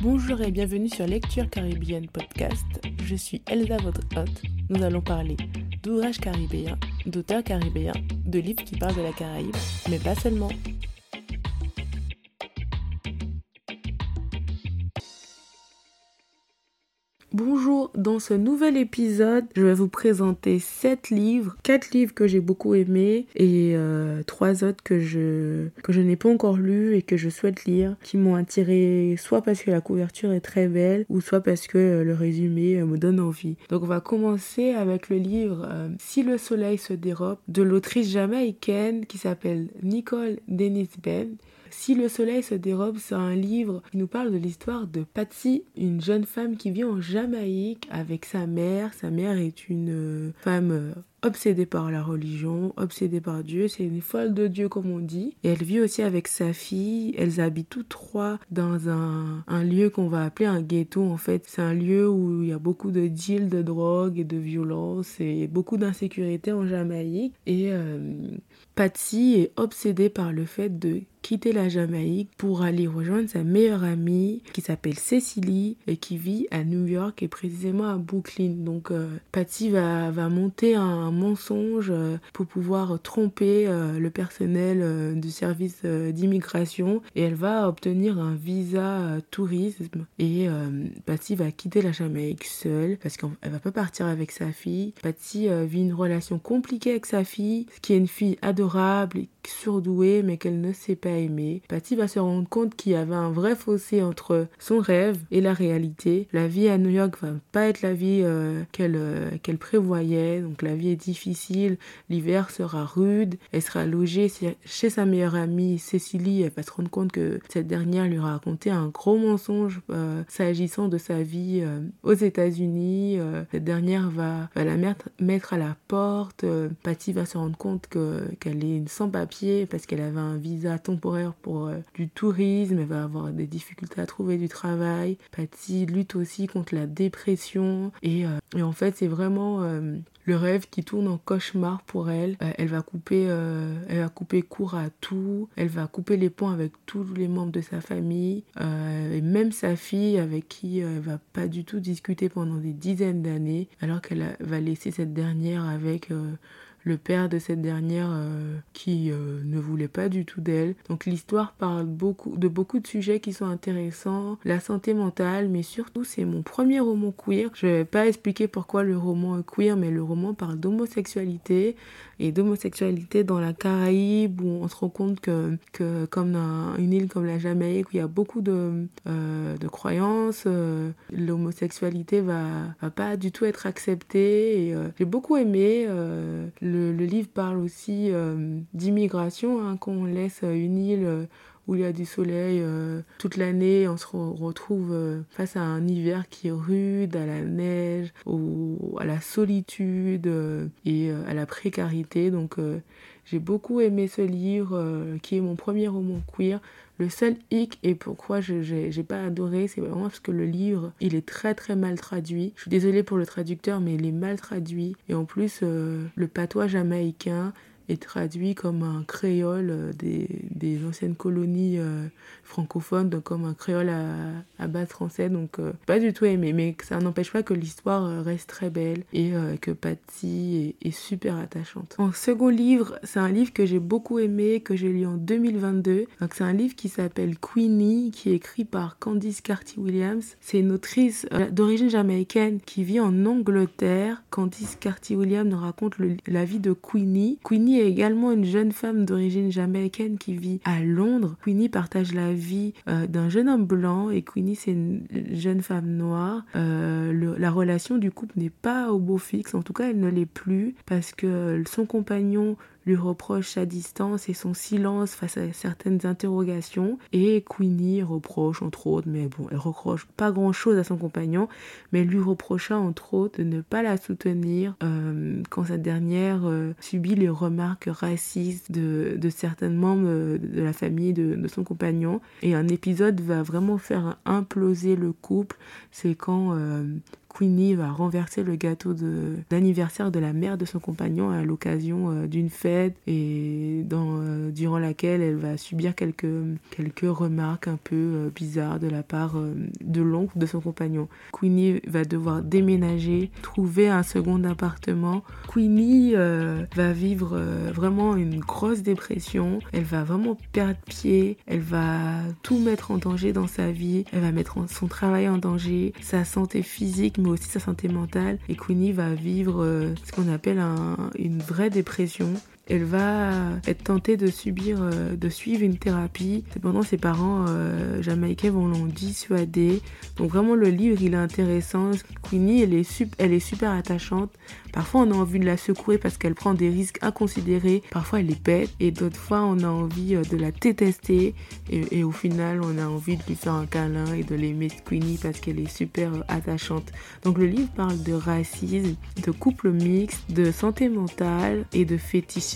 Bonjour et bienvenue sur Lecture Caribéenne Podcast. Je suis Elsa, votre hôte. Nous allons parler d'ouvrages caribéens, d'auteurs caribéens, de livres qui parlent de la Caraïbe, mais pas seulement. Bonjour, dans ce nouvel épisode, je vais vous présenter 7 livres, 4 livres que j'ai beaucoup aimés et euh, 3 autres que je, que je n'ai pas encore lus et que je souhaite lire, qui m'ont attiré soit parce que la couverture est très belle ou soit parce que euh, le résumé euh, me donne envie. Donc on va commencer avec le livre euh, Si le soleil se dérobe de l'autrice jamaïcaine qui s'appelle Nicole Dennis Ben si le soleil se dérobe, c'est un livre qui nous parle de l'histoire de Patsy, une jeune femme qui vit en Jamaïque avec sa mère. Sa mère est une euh, femme euh, obsédée par la religion, obsédée par Dieu, c'est une folle de Dieu comme on dit. Et elle vit aussi avec sa fille, elles habitent toutes trois dans un, un lieu qu'on va appeler un ghetto en fait. C'est un lieu où il y a beaucoup de deals de drogue et de violence et beaucoup d'insécurité en Jamaïque. Et euh, Patsy est obsédée par le fait de quitter la Jamaïque pour aller rejoindre sa meilleure amie qui s'appelle Cécilie et qui vit à New York et précisément à Brooklyn. Donc euh, Patsy va, va monter un mensonge euh, pour pouvoir tromper euh, le personnel euh, du service d'immigration et elle va obtenir un visa tourisme et Patsy va quitter la Jamaïque seule parce qu'elle va pas partir avec sa fille. Patsy vit une relation compliquée avec sa fille, qui est une fille adorable surdouée mais qu'elle ne sait pas aimer. Patty va se rendre compte qu'il y avait un vrai fossé entre son rêve et la réalité. La vie à New York va pas être la vie euh, qu'elle euh, qu'elle prévoyait. Donc la vie est difficile, l'hiver sera rude. Elle sera logée chez sa meilleure amie Cécilie. Elle va se rendre compte que cette dernière lui a raconté un gros mensonge euh, s'agissant de sa vie aux États-Unis. Cette dernière va, la mettre, à la porte. Patty va se rendre compte que qu'elle est sans-papier parce qu'elle avait un visa temporaire pour euh, du tourisme. Elle va avoir des difficultés à trouver du travail. Patty lutte aussi contre la dépression et, euh, et en fait c'est vraiment euh, le rêve qui tourne en cauchemar pour elle. Elle va couper, elle va couper court à tout. Elle va couper les ponts avec tous les membres de sa famille et même sa fille avec qui elle va pas du tout discuter pendant des dizaines d'années, alors qu'elle va laisser cette dernière avec le père de cette dernière euh, qui euh, ne voulait pas du tout d'elle. Donc l'histoire parle beaucoup de beaucoup de sujets qui sont intéressants, la santé mentale, mais surtout c'est mon premier roman queer. Je vais pas expliquer pourquoi le roman est queer, mais le roman parle d'homosexualité et d'homosexualité dans la Caraïbe où on se rend compte que, que comme une île comme la Jamaïque où il y a beaucoup de, euh, de croyances, euh, l'homosexualité va, va pas du tout être acceptée. Euh, j'ai beaucoup aimé. le, livre parle aussi d'immigration, hein, quand on laisse une île. Où il y a du soleil euh, toute l'année, on se re- retrouve euh, face à un hiver qui est rude, à la neige, à la solitude euh, et à la précarité. Donc j'ai beaucoup aimé ce livre qui est mon premier roman queer. Le seul hic et pourquoi je j'ai pas adoré, c'est vraiment parce que le livre, il est très très mal traduit. Je suis désolée pour le traducteur, mais il est mal traduit. Et en plus, le patois jamaïcain est traduit comme un créole euh, des, des anciennes colonies euh, francophones, donc comme un créole à, à base français. Donc, euh, pas du tout aimé, mais ça n'empêche pas que l'histoire reste très belle et que Patty est, super attachante. En second livre, c'est un livre que j'ai beaucoup aimé, que j'ai lu en 2022. Donc, c'est un livre qui s'appelle Queenie, qui est écrit par Candice Carty-Williams. C'est une autrice d'origine jamaïcaine qui vit en Angleterre. Candice Carty-Williams nous raconte la vie de Queenie. Queenie est également une jeune femme d'origine jamaïcaine qui vit à Londres. Queenie partage la vie euh, d'un jeune homme blanc et Queenie c'est une jeune femme noire. Euh, la relation du couple n'est pas au beau fixe, en tout cas elle ne l'est plus parce que son compagnon lui reproche sa distance et son silence face à certaines interrogations. Et Queenie reproche, entre autres, mais bon, elle reproche pas grand chose à son compagnon, mais lui reprocha, entre autres, de ne pas la soutenir euh, quand cette dernière euh, subit les remarques racistes de, de certains membres de la famille de, de son compagnon. Et un épisode va vraiment faire imploser le couple. C'est quand euh, Queenie va renverser le gâteau d'anniversaire de, la mère de son compagnon à l'occasion euh, d'une fête et dans, euh, durant laquelle elle va subir quelques, quelques remarques un peu bizarres de la part de l'oncle de son compagnon. Queenie va devoir déménager, trouver un second appartement. Queenie va vivre vraiment une grosse dépression. Elle va vraiment perdre pied. Elle va tout mettre en danger dans sa vie. Elle va mettre son travail en danger, sa santé physique, aussi sa santé mentale. Et Queenie va vivre euh, ce qu'on appelle une vraie dépression elle va être tentée de subir, euh, de suivre une thérapie. Cependant, ses parents euh, jamaïcains vont l'en dissuader. Donc vraiment, le livre, il est intéressant. Queenie, elle est, elle est super attachante. Parfois, on a envie de la secouer parce qu'elle prend des risques inconsidérés. Parfois, elle les pète. Et d'autres fois, on a envie euh, de la détester. Et, au final, on a envie de lui faire un câlin et de l'aimer, Queenie, parce qu'elle est super attachante. Donc, le livre parle de racisme, de couple mixte, de santé mentale et de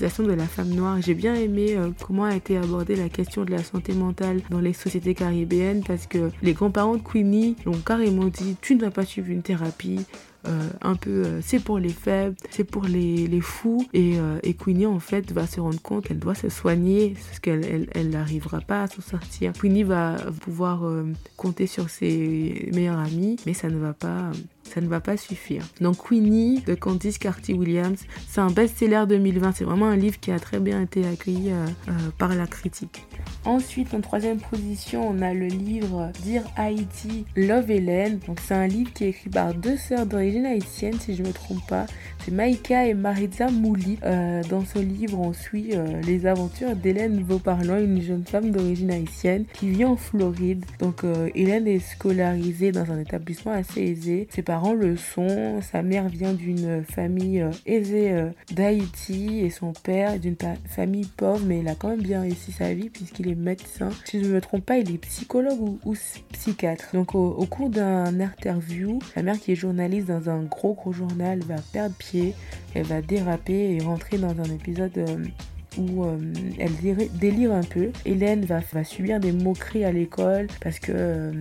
de la femme noire. J'ai bien aimé euh, comment a été abordée la question de la santé mentale dans les sociétés caribéennes parce que les grands-parents de Queenie l'ont carrément dit tu ne vas pas suivre une thérapie, euh, un peu euh, c'est pour les faibles, c'est pour les, les fous. Et, et, Queenie en fait va se rendre compte qu'elle doit se soigner parce qu'elle elle, n'arrivera pas à s'en sortir. Queenie va pouvoir compter sur ses meilleurs amis, mais ça ne va pas ça ne va pas suffire. Donc Queenie de Candice Carty-Williams, c'est un best-seller 2020. C'est vraiment un livre qui a très bien été accueilli euh, euh, par la critique. Ensuite, en troisième position, on a le livre Dire Haïti, Love Hélène. Donc c'est un livre qui est écrit par deux sœurs d'origine haïtienne, si je ne me trompe pas. C'est Maïka et Maritza Mouli. Euh, dans ce livre, on suit les aventures d'Hélène Vauparlant, une jeune femme d'origine haïtienne qui vit en Floride. Donc Hélène est scolarisée dans un établissement assez aisé. Ses parents le sont. Sa mère vient d'une famille euh, aisée euh, d'Haïti et son père d'une famille pauvre, mais il a quand même bien réussi sa vie puisqu'il est médecin. Si je ne me trompe pas, il est psychologue ou, psychiatre. Donc au, cours d'un interview, la mère qui est journaliste dans un gros gros journal va perdre pied, elle va déraper et rentrer dans un épisode euh, euh, elle délire un peu. Hélène va, subir des moqueries à l'école parce que euh,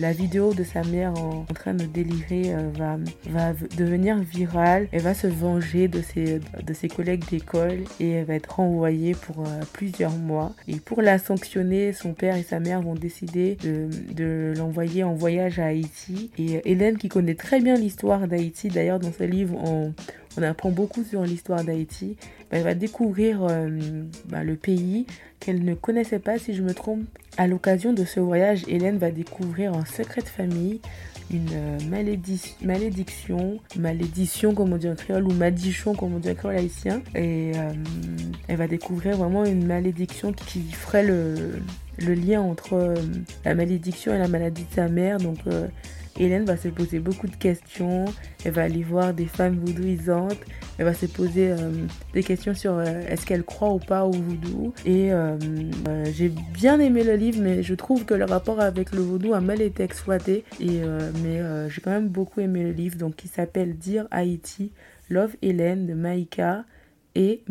la vidéo de sa mère en, train de délirer euh, va, devenir virale. Elle va se venger de ses, collègues d'école et elle va être renvoyée pour plusieurs mois. Et pour la sanctionner, son père et sa mère vont décider de, de l'envoyer en voyage à Haïti. Et Hélène, qui connaît très bien l'histoire d'Haïti, d'ailleurs dans ce livre, on, on apprend beaucoup sur l'histoire d'Haïti. Elle va découvrir euh, bah, le pays qu'elle ne connaissait pas, si je me trompe. À l'occasion de ce voyage, Hélène va découvrir en secret de famille une euh, malédiction, malédiction comme on dit en créole ou madichon comme on dit en créole haïtien. Et euh, elle va découvrir vraiment une malédiction qui ferait le, le lien entre la malédiction et la maladie de sa mère. Donc Hélène va se poser beaucoup de questions, elle va aller voir des femmes voodooisantes, elle va se poser euh, des questions sur euh, est-ce qu'elle croit ou pas au voodoo. Et euh, j'ai bien aimé le livre, mais je trouve que le rapport avec le voodoo a mal été exploité. Et, mais j'ai quand même beaucoup aimé le livre, donc qui s'appelle Dire Haïti, Love Hélène de Maïka et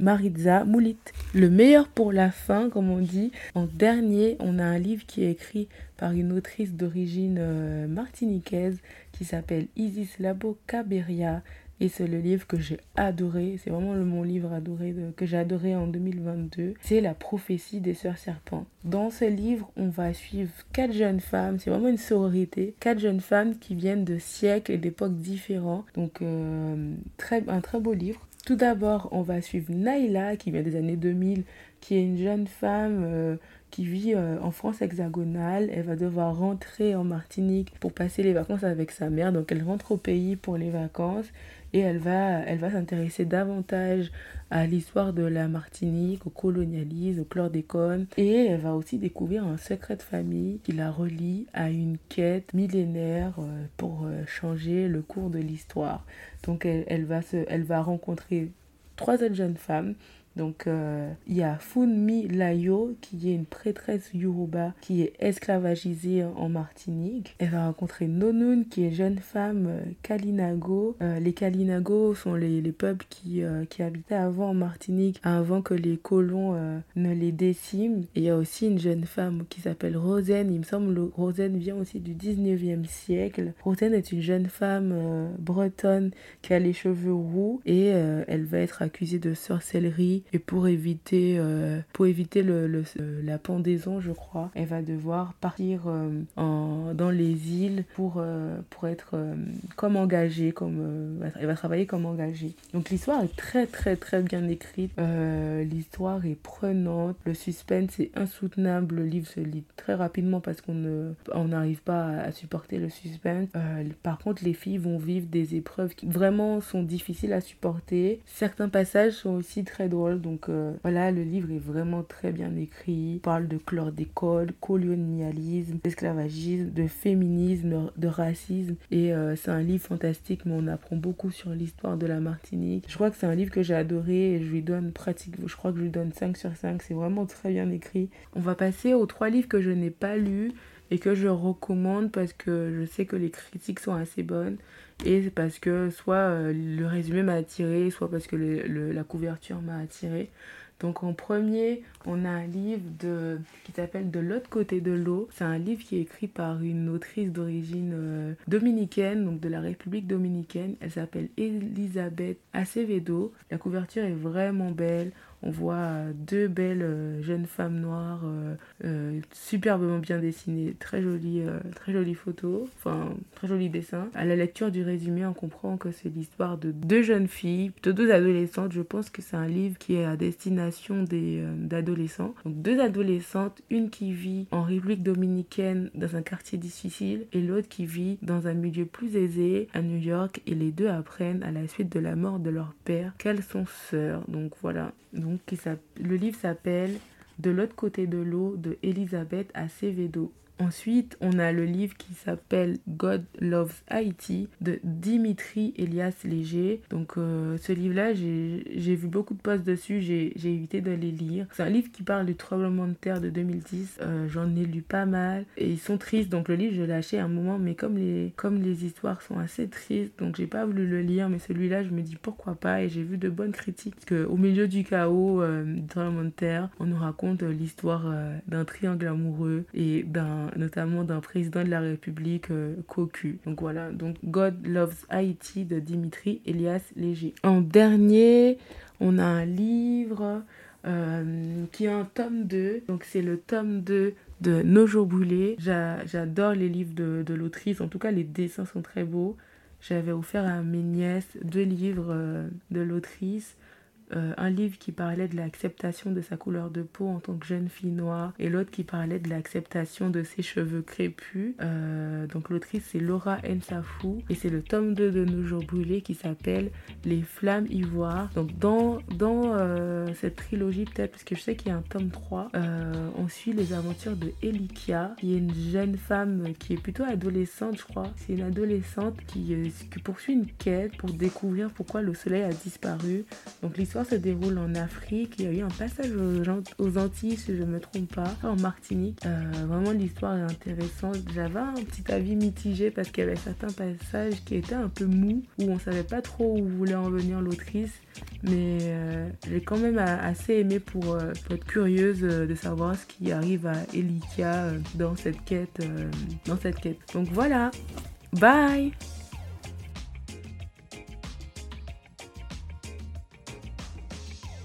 Maritza Moulit. Le meilleur pour la fin, comme on dit. En dernier, on a un livre qui est écrit par une autrice d'origine euh, martiniquaise qui s'appelle Isis Labo Caberia. Et c'est le livre que j'ai adoré. C'est vraiment mon livre adoré que j'ai adoré en 2022. C'est La prophétie des sœurs serpents. Dans ce livre, on va suivre quatre jeunes femmes. C'est vraiment une sororité. Quatre jeunes femmes qui viennent de siècles et d'époques différents. Donc, euh, très, un très beau livre. Tout d'abord, on va suivre Naila, qui vient des années 2000, qui est une jeune femme euh, qui vit euh, en France hexagonale. Elle va devoir rentrer en Martinique pour passer les vacances avec sa mère. Donc elle rentre au pays pour les vacances et elle va, elle va s'intéresser davantage à l'histoire de la Martinique, au colonialisme, au chlordécone. Et elle va aussi découvrir un secret de famille qui la relie à une quête millénaire euh, pour changer le cours de l'histoire. Donc elle, va se, elle va rencontrer trois autres jeunes femmes Donc euh, il y a Funmi Layo qui est une prêtresse Yoruba qui est esclavagisée en Martinique. Elle va rencontrer Nonun qui est jeune femme euh, Kalinago. Euh, les Kalinago sont les, les peuples qui, qui habitaient avant en Martinique avant que les colons ne les déciment. Et il y a aussi une jeune femme qui s'appelle Rosen. Il me semble que Rosen vient aussi du 19e siècle. Rosen est une jeune femme bretonne qui a les cheveux roux et elle va être accusée de sorcellerie et pour éviter, euh, pour éviter le, euh, la pendaison, je crois, elle va devoir partir euh, en, dans les îles pour, pour être comme engagée, comme, elle va travailler comme engagée. Donc l'histoire est très très très bien écrite, l'histoire est prenante, le suspense est insoutenable, le livre se lit très rapidement parce qu'on ne on n'arrive pas à, supporter le suspense. par contre, les filles vont vivre des épreuves qui vraiment sont difficiles à supporter. Certains passages sont aussi très drôles donc euh, voilà, le livre est vraiment très bien écrit. Il parle de chlordécole, colonialisme, d'esclavagisme, de féminisme, de racisme. Et euh, c'est un livre fantastique, mais on apprend beaucoup sur l'histoire de la Martinique. Je crois que c'est un livre que j'ai adoré et je lui donne pratique, je crois que je lui donne 5 sur 5. C'est vraiment très bien écrit. On va passer aux trois livres que je n'ai pas lus et que je recommande parce que je sais que les critiques sont assez bonnes. Et c'est parce que soit euh, le résumé m'a attiré, soit parce que la couverture m'a attiré. Donc en premier, on a un livre de, qui s'appelle De l'autre côté de l'eau. C'est un livre qui est écrit par une autrice d'origine euh, dominicaine, donc de la République dominicaine. Elle s'appelle Elisabeth Acevedo. La couverture est vraiment belle. On voit euh, deux belles euh, jeunes femmes noires, euh, superbement bien dessinées, très jolies, très jolies photos, enfin très jolis dessins. À la lecture du résumé, on comprend que c'est l'histoire de deux jeunes filles, plutôt deux adolescentes. Je pense que c'est un livre qui est à destination des d'adolescents. Donc deux adolescentes, une qui vit en République dominicaine dans un quartier difficile et l'autre qui vit dans un milieu plus aisé à New York. Et les deux apprennent à la suite de la mort de leur père qu'elles sont sœurs. Donc voilà. Le livre s'appelle De l'autre côté de l'eau de Elisabeth Acevedo. Ensuite, on a le livre qui s'appelle God Loves Haiti de Dimitri Elias Léger. Donc, euh, ce livre-là, j'ai vu beaucoup de posts dessus, j'ai évité de les lire. C'est un livre qui parle du tremblement de terre de 2010. Euh, j'en ai lu pas mal et ils sont tristes. Donc, le livre, je l'ai acheté à un moment, mais comme les, comme les histoires sont assez tristes, donc j'ai pas voulu le lire. Mais celui-là, je me dis pourquoi pas et j'ai vu de bonnes critiques. Parce qu'au milieu du chaos euh, du tremblement de terre, on nous raconte l'histoire d'un triangle amoureux et d'un notamment d'un président de la République euh, cocu. Donc voilà, donc God Loves Haiti de Dimitri Elias Léger. En dernier, on a un livre euh, qui est un tome 2. Donc c'est le tome 2 de Nos jours. J'adore les livres de, de l'autrice, en tout cas les dessins sont très beaux. J'avais offert à mes nièces deux livres euh, de l'autrice. Euh, un livre qui parlait de l'acceptation de sa couleur de peau en tant que jeune fille noire et l'autre qui parlait de l'acceptation de ses cheveux crépus. Euh, donc l'autrice c'est Laura Nsafou et c'est le tome 2 de Nos jours brûlés qui s'appelle Les flammes ivoires. Donc dans, dans euh, cette trilogie peut-être, parce que je sais qu'il y a un tome 3, on suit les aventures de Elikia qui est une jeune femme qui est plutôt adolescente je crois. C'est une adolescente qui, qui poursuit une quête pour découvrir pourquoi le soleil a disparu. Donc l'histoire se déroule en Afrique. Il y a eu un passage aux, Antilles, si je ne me trompe pas, en Martinique. Euh, vraiment, l'histoire est intéressante. J'avais un petit avis mitigé parce qu'il y avait certains passages qui étaient un peu mous, où on savait pas trop où voulait en venir l'autrice. Mais euh, j'ai quand même assez aimé pour, euh, pour être curieuse de savoir ce qui arrive à Elikia dans cette quête. dans cette quête. Donc voilà. Bye